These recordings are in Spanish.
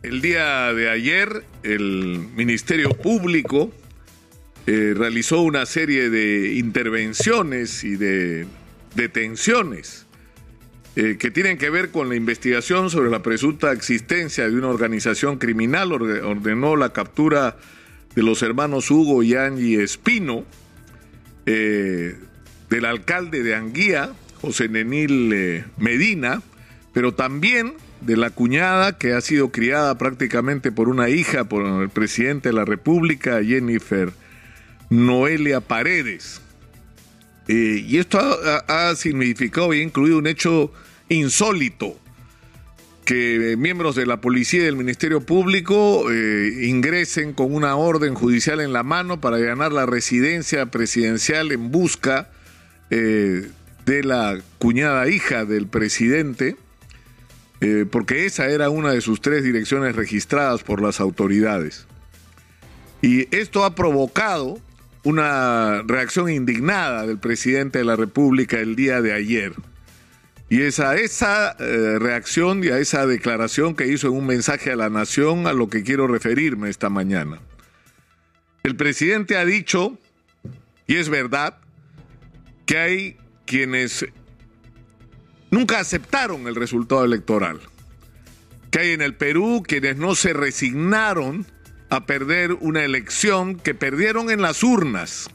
El día de ayer el Ministerio Público eh, realizó una serie de intervenciones y de detenciones eh, que tienen que ver con la investigación sobre la presunta existencia de una organización criminal. ordenó la captura de los hermanos Hugo y Angie Espino, eh, del alcalde de Anguía, José Nenil Medina, pero también de la cuñada que ha sido criada prácticamente por una hija, por el presidente de la República, Jennifer Noelia Paredes. Eh, y esto ha, significado y ha incluido un hecho insólito, que miembros de la policía y del Ministerio Público eh, ingresen con una orden judicial en la mano para ganar la residencia presidencial en busca eh, de la cuñada hija del presidente eh, porque esa era una de sus tres direcciones registradas por las autoridades. Y esto ha provocado una reacción indignada del presidente de la República el día de ayer. Y es a esa eh, reacción y a esa declaración que hizo en un mensaje a la nación a lo que quiero referirme esta mañana. El presidente ha dicho, y es verdad, que hay quienes nunca aceptaron el resultado electoral. Que hay en el Perú quienes no se resignaron a perder una elección que perdieron en las urnas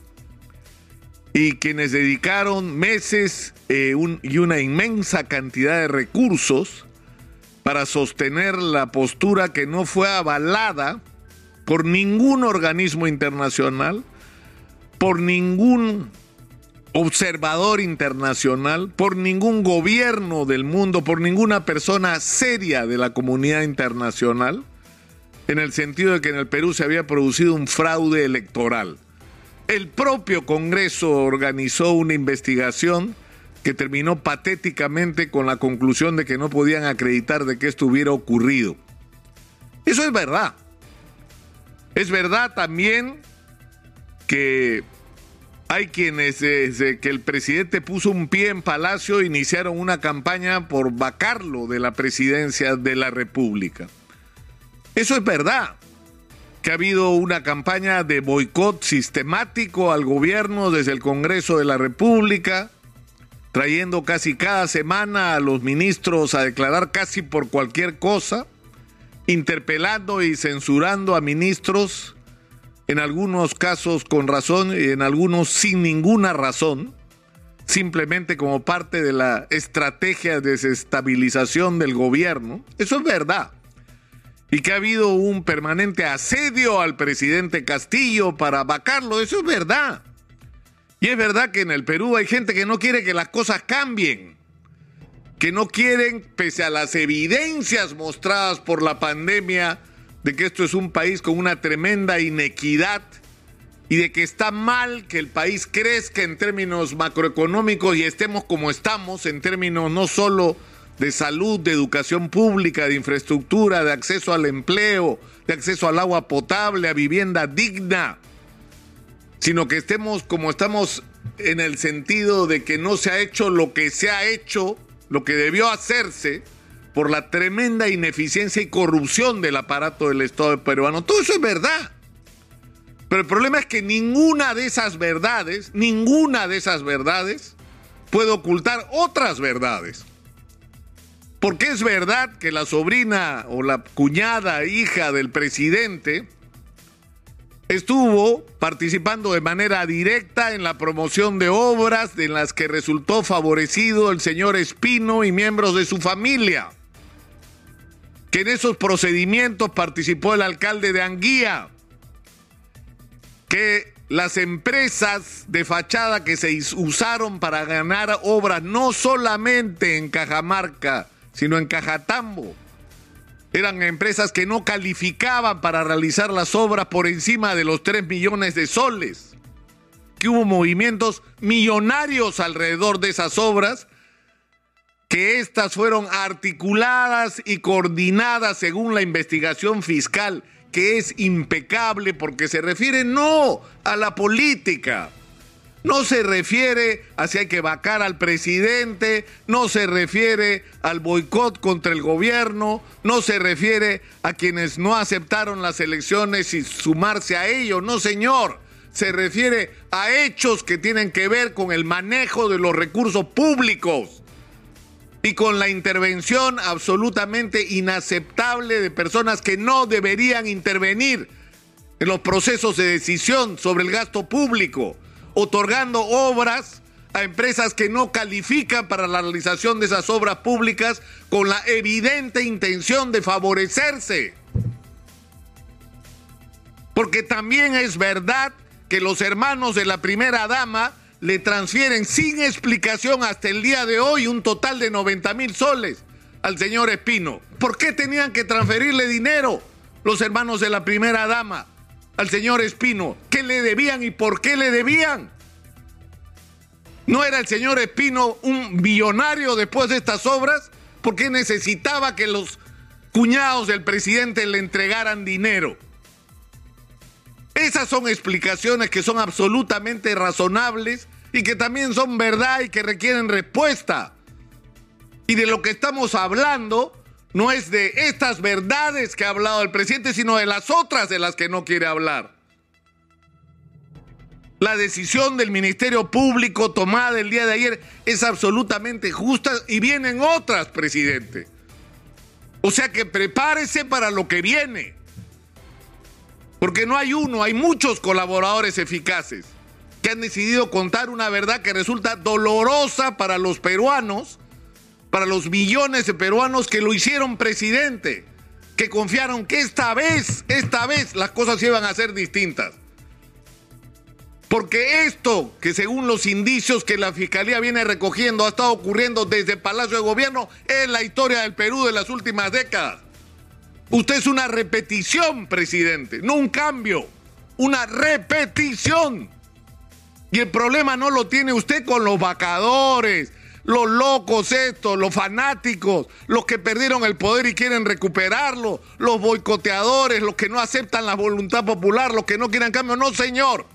y quienes dedicaron meses eh, y una inmensa cantidad de recursos para sostener la postura que no fue avalada por ningún organismo internacional, por ningún observador internacional, por ningún gobierno del mundo, por ninguna persona seria de la comunidad internacional, en el sentido de que en el Perú se había producido un fraude electoral. El propio Congreso organizó una investigación que terminó patéticamente con la conclusión de que no podían acreditar de que esto hubiera ocurrido. Eso es verdad. Es verdad también que hay quienes, desde que el presidente puso un pie en Palacio, iniciaron una campaña por vacarlo de la presidencia de la República. Eso es verdad, que ha habido una campaña de boicot sistemático al gobierno desde el Congreso de la República, trayendo casi cada semana a los ministros a declarar casi por cualquier cosa, interpelando y censurando a ministros en algunos casos con razón y en algunos sin ninguna razón, simplemente como parte de la estrategia de desestabilización del gobierno. Eso es verdad. Y que ha habido un permanente asedio al presidente Castillo para vacarlo, eso es verdad. Y es verdad que en el Perú hay gente que no quiere que las cosas cambien, que no quieren, pese a las evidencias mostradas por la pandemia, de que esto es un país con una tremenda inequidad y de que está mal que el país crezca en términos macroeconómicos y estemos como estamos en términos no solo de salud, de educación pública, de infraestructura, de acceso al empleo, de acceso al agua potable, a vivienda digna, sino que estemos como estamos en el sentido de que no se ha hecho lo que se ha hecho, lo que debió hacerse, por la tremenda ineficiencia y corrupción del aparato del Estado peruano. Todo eso es verdad. Pero el problema es que ninguna de esas verdades, ninguna de esas verdades puede ocultar otras verdades. Porque es verdad que la sobrina o la cuñada hija del presidente estuvo participando de manera directa en la promoción de obras en las que resultó favorecido el señor Espino y miembros de su familia que en esos procedimientos participó el alcalde de Anguía, que las empresas de fachada que se usaron para ganar obras no solamente en Cajamarca, sino en Cajatambo, eran empresas que no calificaban para realizar las obras por encima de los 3 millones de soles, que hubo movimientos millonarios alrededor de esas obras que éstas fueron articuladas y coordinadas según la investigación fiscal, que es impecable porque se refiere no a la política, no se refiere a si hay que vacar al presidente, no se refiere al boicot contra el gobierno, no se refiere a quienes no aceptaron las elecciones y sumarse a ello, no señor, se refiere a hechos que tienen que ver con el manejo de los recursos públicos y con la intervención absolutamente inaceptable de personas que no deberían intervenir en los procesos de decisión sobre el gasto público otorgando obras a empresas que no califican para la realización de esas obras públicas con la evidente intención de favorecerse. Porque también es verdad que los hermanos de la primera dama le transfieren sin explicación hasta el día de hoy un total de 90 mil soles al señor Espino. ¿Por qué tenían que transferirle dinero los hermanos de la primera dama? al señor Espino qué le debían y por qué le debían. ¿No era el señor Espino un billonario después de estas obras? porque necesitaba que los cuñados del presidente le entregaran dinero? Esas son explicaciones que son absolutamente razonables y que también son verdad y que requieren respuesta. Y de lo que estamos hablando no es de estas verdades que ha hablado el presidente, sino de las otras de las que no quiere hablar. La decisión del Ministerio Público tomada el día de ayer es absolutamente justa y vienen otras, presidente. O sea que prepárese para lo que viene. Porque no hay uno, hay muchos colaboradores eficaces que han decidido contar una verdad que resulta dolorosa para los peruanos para los millones de peruanos que lo hicieron presidente, que confiaron que esta vez, esta vez las cosas iban a ser distintas. Porque esto, que según los indicios que la Fiscalía viene recogiendo, ha estado ocurriendo desde el Palacio de Gobierno, es la historia del Perú de las últimas décadas. Usted es una repetición, presidente, no un cambio, una repetición. Y el problema no lo tiene usted con los vacadores, los locos estos, los fanáticos, los que perdieron el poder y quieren recuperarlo, los boicoteadores, los que no aceptan la voluntad popular, los que no quieren cambio. No, señor.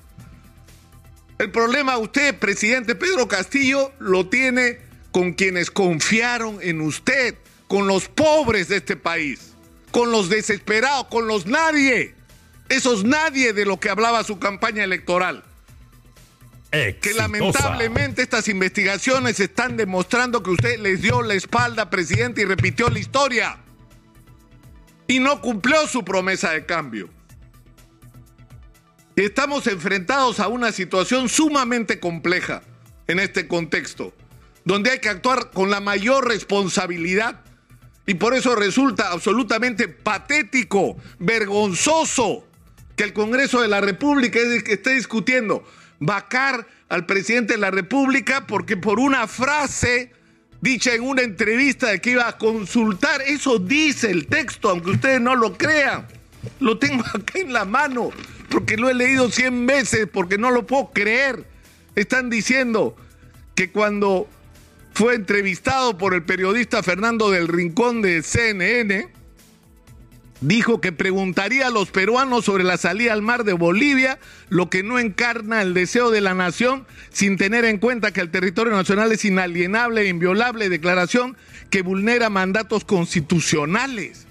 El problema usted, presidente Pedro Castillo, lo tiene con quienes confiaron en usted, con los pobres de este país, con los desesperados, con los nadie. Esos nadie de lo que hablaba su campaña electoral. Que lamentablemente estas investigaciones están demostrando que usted les dio la espalda, presidente, y repitió la historia. Y no cumplió su promesa de cambio. Estamos enfrentados a una situación sumamente compleja en este contexto, donde hay que actuar con la mayor responsabilidad. Y por eso resulta absolutamente patético, vergonzoso, que el Congreso de la República esté discutiendo vacar al presidente de la República porque por una frase dicha en una entrevista de que iba a consultar, eso dice el texto, aunque ustedes no lo crean. Lo tengo acá en la mano, porque lo he leído 100 veces, porque no lo puedo creer. Están diciendo que cuando fue entrevistado por el periodista Fernando del Rincón de CNN, dijo que preguntaría a los peruanos sobre la salida al mar de Bolivia, lo que no encarna el deseo de la nación, sin tener en cuenta que el territorio nacional es inalienable e inviolable, declaración que vulnera mandatos constitucionales.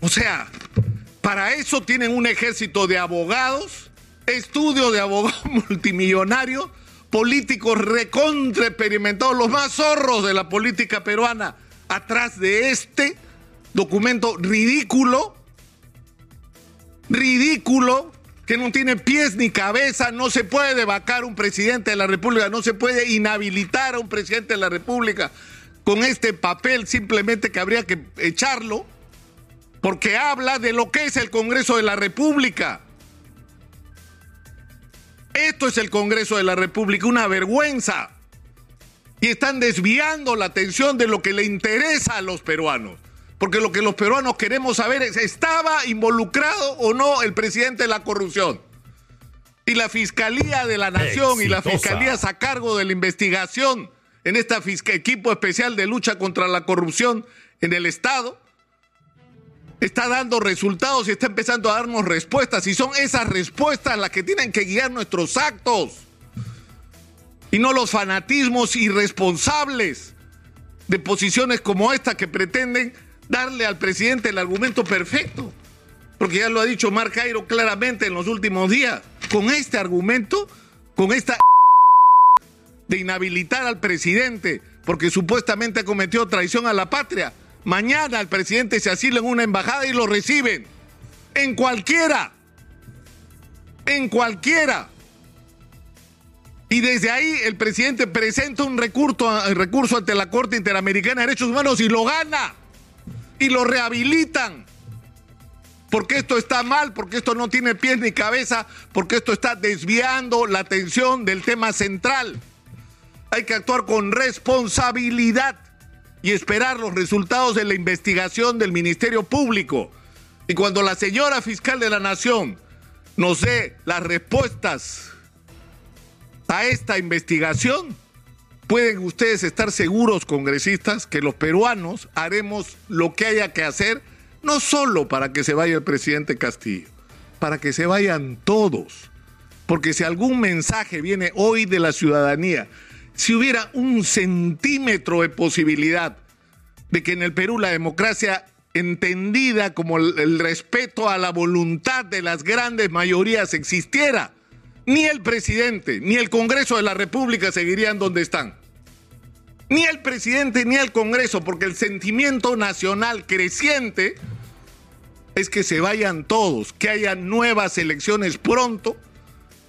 O sea, para eso tienen un ejército de abogados, estudio de abogados multimillonarios, políticos recontra experimentados, los más zorros de la política peruana, atrás de este documento ridículo, ridículo, que no tiene pies ni cabeza, no se puede vacar un presidente de la República, no se puede inhabilitar a un presidente de la República con este papel, simplemente que habría que echarlo, porque habla de lo que es el Congreso de la República. Esto es el Congreso de la República, una vergüenza. Y están desviando la atención de lo que le interesa a los peruanos. Porque lo que los peruanos queremos saber es, ¿estaba involucrado o no el presidente de la corrupción? Y la Fiscalía de la Nación y la Fiscalía a cargo de la investigación en este equipo especial de lucha contra la corrupción en el Estado, está dando resultados y está empezando a darnos respuestas. Y son esas respuestas las que tienen que guiar nuestros actos. y no los fanatismos irresponsables de posiciones como esta que pretenden darle al presidente el argumento perfecto. Porque ya lo ha dicho Mark Cairo claramente en los últimos días. Con este argumento, con esta de inhabilitar al presidente porque supuestamente ha cometido traición a la patria, mañana el presidente se asila en una embajada y lo reciben. En cualquiera. En cualquiera. Y desde ahí el presidente presenta un recurso, recurso ante la Corte Interamericana de Derechos Humanos y lo gana. Y lo rehabilitan. Porque esto está mal, porque esto no tiene pies ni cabeza, porque esto está desviando la atención del tema central. Hay que actuar con responsabilidad y esperar los resultados de la investigación del Ministerio Público. Y cuando la señora fiscal de la Nación nos dé las respuestas a esta investigación, pueden ustedes estar seguros, congresistas, que los peruanos haremos lo que haya que hacer, no solo para que se vaya el presidente Castillo, para que se vayan todos. Porque si algún mensaje viene hoy de la ciudadanía, si hubiera un centímetro de posibilidad de que en el Perú la democracia entendida como el, respeto a la voluntad de las grandes mayorías existiera, ni el presidente ni el Congreso de la República seguirían donde están. Ni el presidente ni el Congreso, porque el sentimiento nacional creciente es que se vayan todos, que haya nuevas elecciones pronto.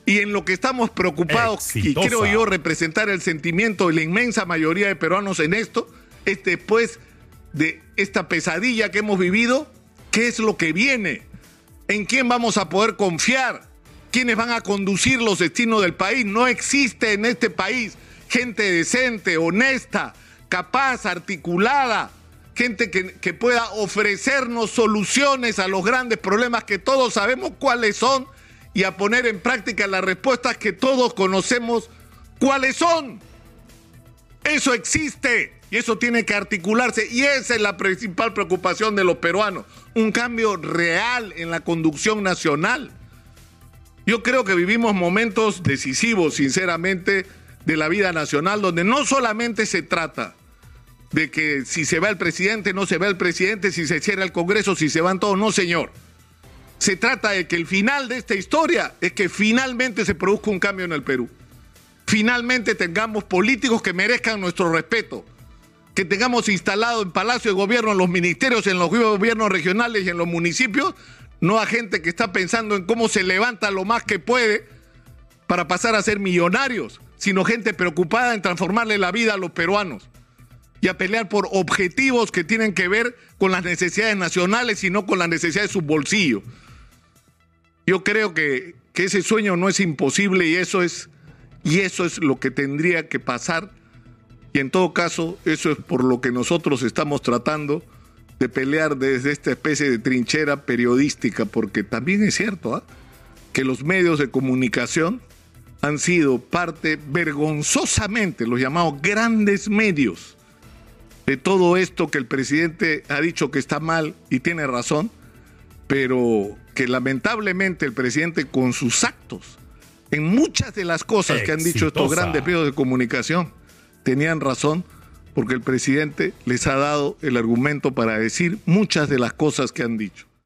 Y en lo que estamos preocupados, y creo yo representar el sentimiento de la inmensa mayoría de peruanos en esto, es después de esta pesadilla que hemos vivido, qué es lo que viene, en quién vamos a poder confiar, quiénes van a conducir los destinos del país. No existe en este país gente decente, honesta, capaz, articulada, gente que, que, pueda ofrecernos soluciones a los grandes problemas que todos sabemos cuáles son y a poner en práctica las respuestas que todos conocemos cuáles son. Eso existe y eso tiene que articularse y esa es la principal preocupación de los peruanos, un cambio real en la conducción nacional. Yo creo que vivimos momentos decisivos, sinceramente, de la vida nacional, donde no solamente se trata de que si se va el presidente, no se va el presidente, si se cierra el Congreso, si se van todos, no señor. Se trata de que el final de esta historia es que finalmente se produzca un cambio en el Perú. Finalmente tengamos políticos que merezcan nuestro respeto, que tengamos instalado en Palacio de Gobierno, en los ministerios, en los gobiernos regionales y en los municipios, no a gente que está pensando en cómo se levanta lo más que puede para pasar a ser millonarios, sino gente preocupada en transformarle la vida a los peruanos y a pelear por objetivos que tienen que ver con las necesidades nacionales y no con las necesidades de su bolsillo. Yo creo que, que ese sueño no es imposible y eso es, y eso es lo que tendría que pasar. Y en todo caso, eso es por lo que nosotros estamos tratando de pelear desde esta especie de trinchera periodística, porque también es cierto ¿ah? que los medios de comunicación han sido parte vergonzosamente, los llamados grandes medios, de todo esto que el presidente ha dicho que está mal y tiene razón, pero que lamentablemente el presidente con sus actos, en muchas de las cosas que han dicho estos grandes medios de comunicación, tenían razón porque el presidente les ha dado el argumento para decir muchas de las cosas que han dicho.